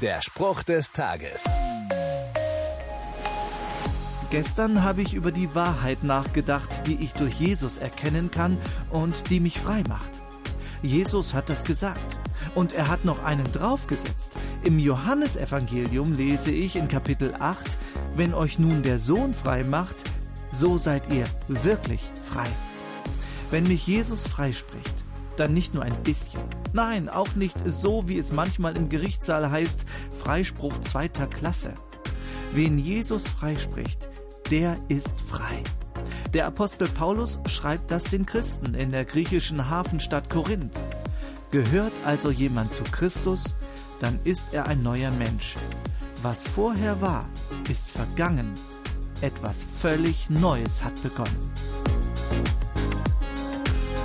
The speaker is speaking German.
Der Spruch des Tages. Gestern habe ich über die Wahrheit nachgedacht, die ich durch Jesus erkennen kann und die mich frei macht. Jesus hat das gesagt. Und er hat noch einen draufgesetzt. Im Johannesevangelium lese ich in Kapitel 8, wenn euch nun der Sohn frei macht, so seid ihr wirklich frei. Wenn mich Jesus freispricht, dann nicht nur ein bisschen. Nein, auch nicht so, wie es manchmal im Gerichtssaal heißt, Freispruch zweiter Klasse. Wen Jesus freispricht, der ist frei. Der Apostel Paulus schreibt das den Christen in der griechischen Hafenstadt Korinth. Gehört also jemand zu Christus, dann ist er ein neuer Mensch. Was vorher war, ist vergangen. Etwas völlig Neues hat begonnen.